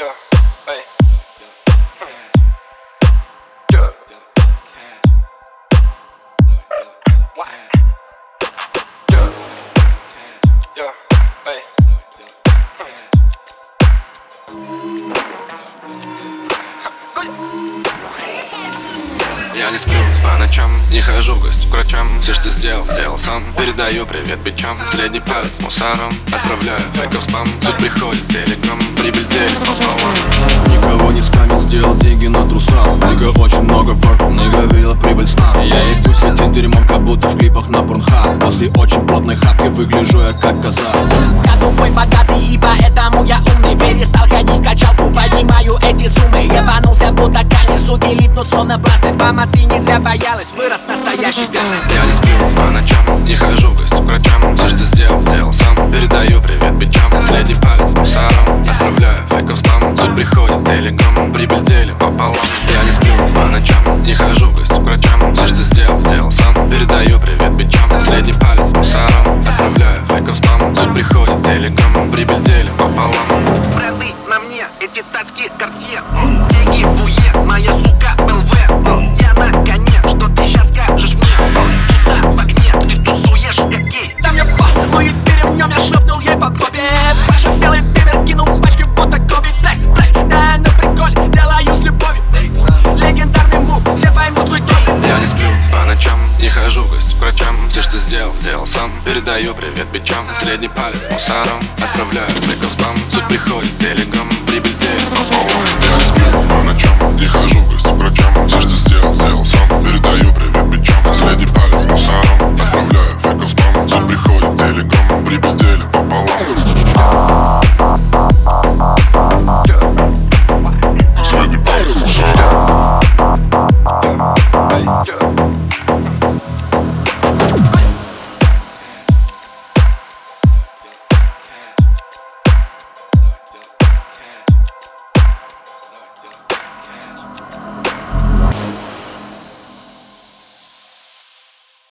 Я не сплю по ночам, не хожу в гости к врачам. Все, что сделал, сделал сам. Передаю привет бичам. Средний палец мусором Отправляю фейков спам Суть приходит телеграм Прибыль делит work, нига видела прибыль сна. Я иду светить дерьмом, как будто в клипах на порнхаб. После очень плотной хапки выгляжу я как коза. Я тупой богатый и поэтому я умный. Перестал ходить в качалку, поднимаю эти суммы. Ебанулся будто Каня, суки липнут словно пластырь Мама, ты не зря боялась, вырос настоящий пес. Я не сплю по ночам, не хожу в гости к врачам. Все, что сделал, сделал сам. Передаю привет бичам. Средний палец мусором Отправляю фейков спам Суть приходит телеграм Прибыль делим пополам не хожу в гости к врачам. Все, что сделал, сделал сам. Передаю привет бичам. Средний палец мусором Отправляю фейков спам. Суть приходит телеграм Прибыль делим пополам. Бренды на мне, эти цацки Кортье врачам. Все, что сделал, сделал сам. Передаю привет бичам. Средний палец мусором Отправляю треков там Суть приходит телеграм Прибыль делит Я не сплю по ночам Не хожу к врачам Все, что сделал, сделал сам. Передаю привет бичам. Средний палец мусором Отправляю фейков спам Суть приходит телеграм Прибыль